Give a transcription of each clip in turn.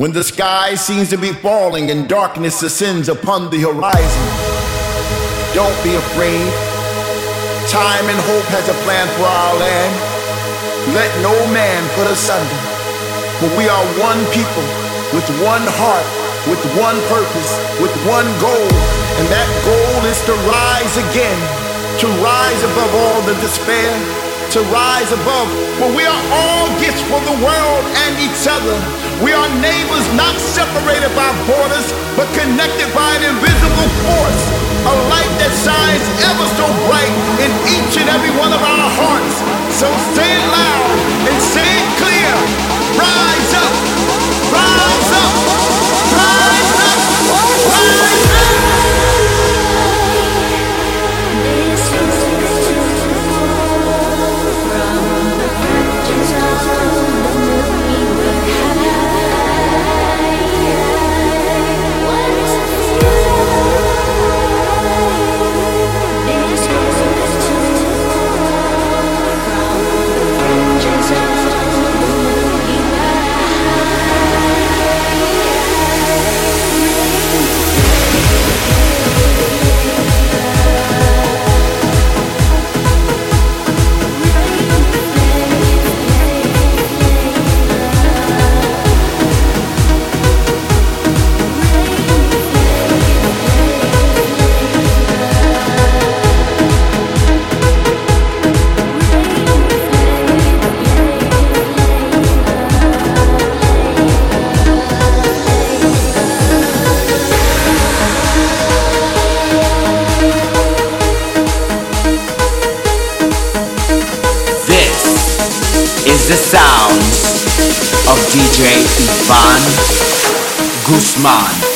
When the sky seems to be falling and darkness ascends upon the horizon, don't be afraid. Time and hope has a plan for our land. Let no man put us under. For we are one people with one heart, with one purpose, with one goal. And that goal is to rise again, to rise above all the despair, to rise above. For we are all gifts for the world and each other. We are neighbors not separated by borders, but connected by an invisible force. A light that shines ever so bright in each and every one of our hearts. So say it loud and say it clear. Rise up, rise up, rise up, rise up. Ivan Guzman.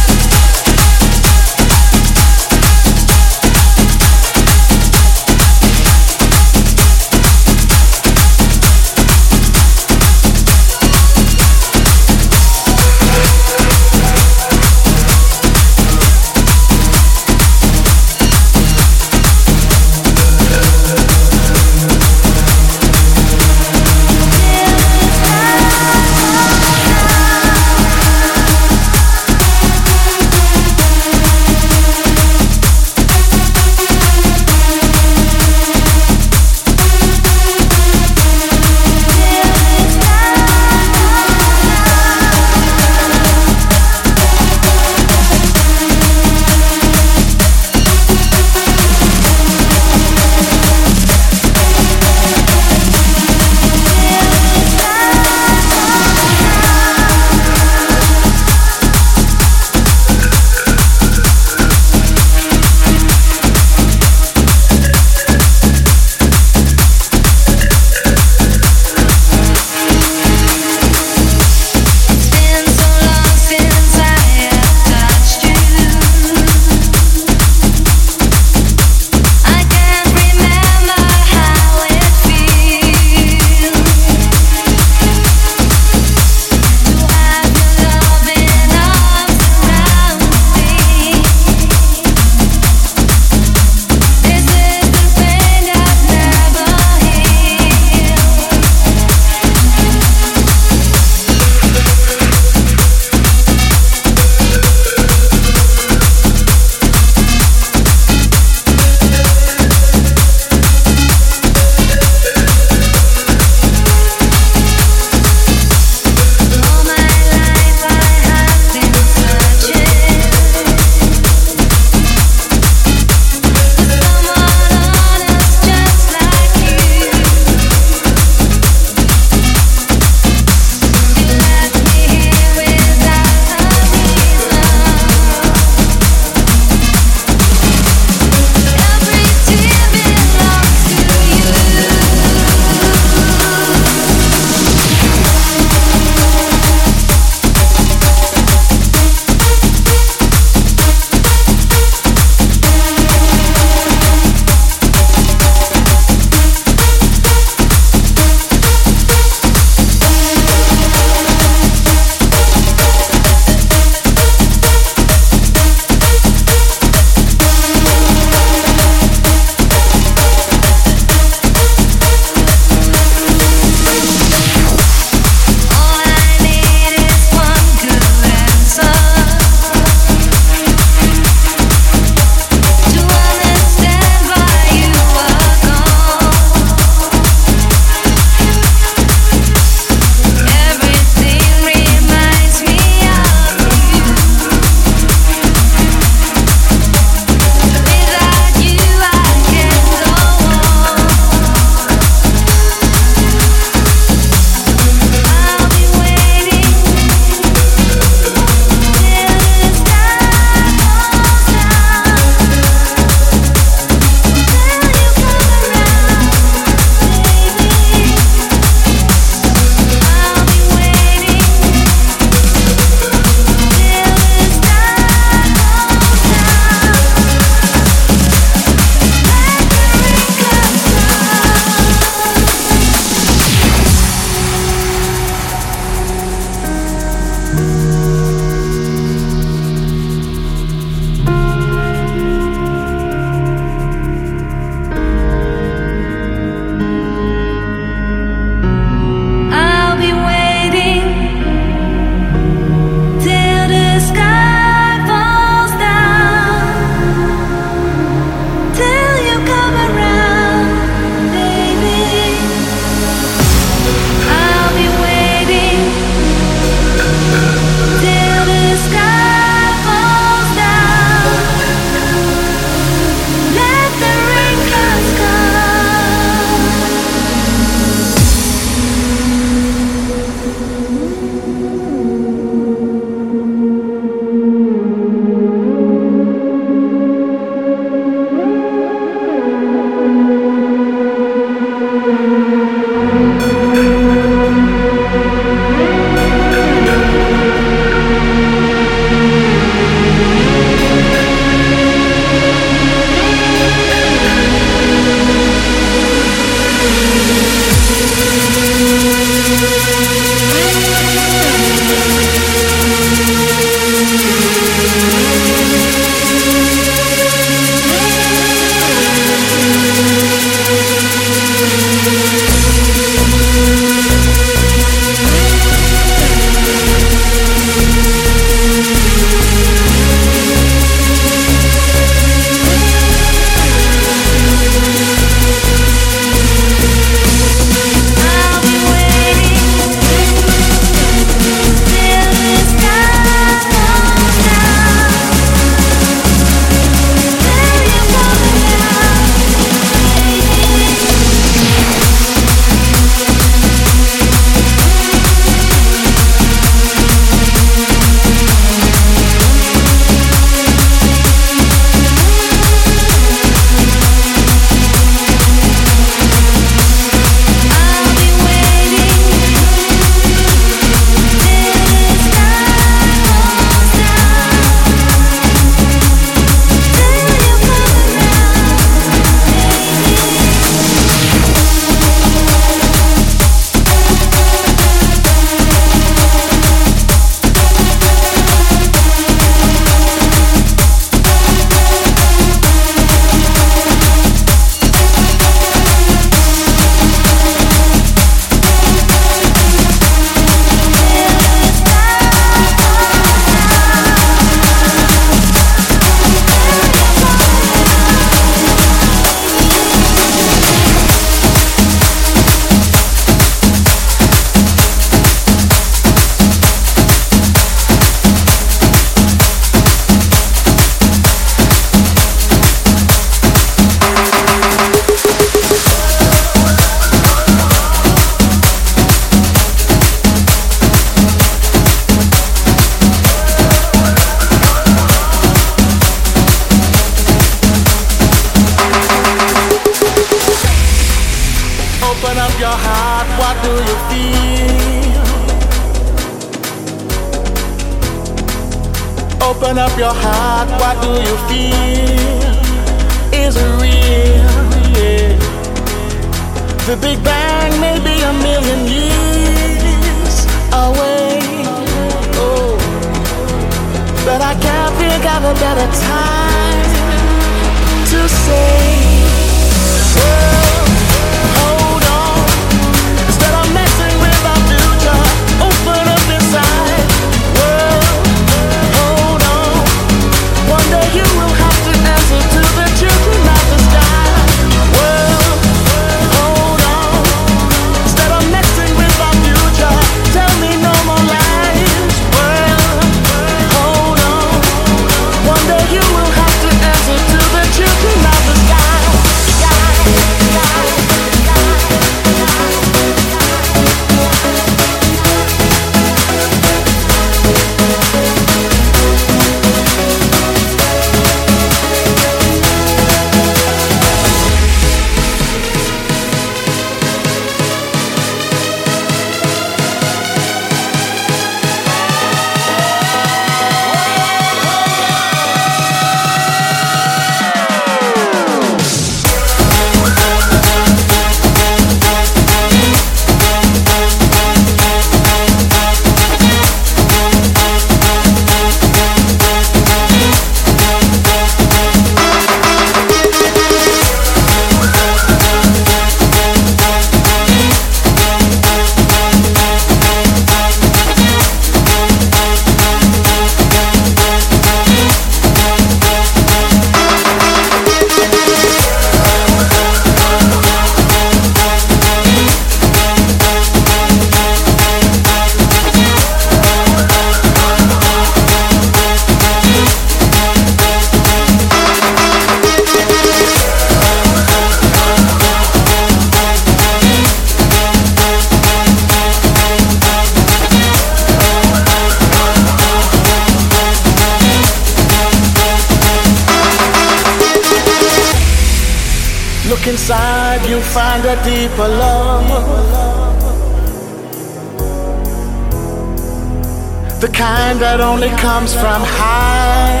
that only comes from high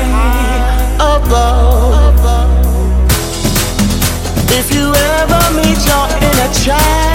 above. If you ever meet your inner child.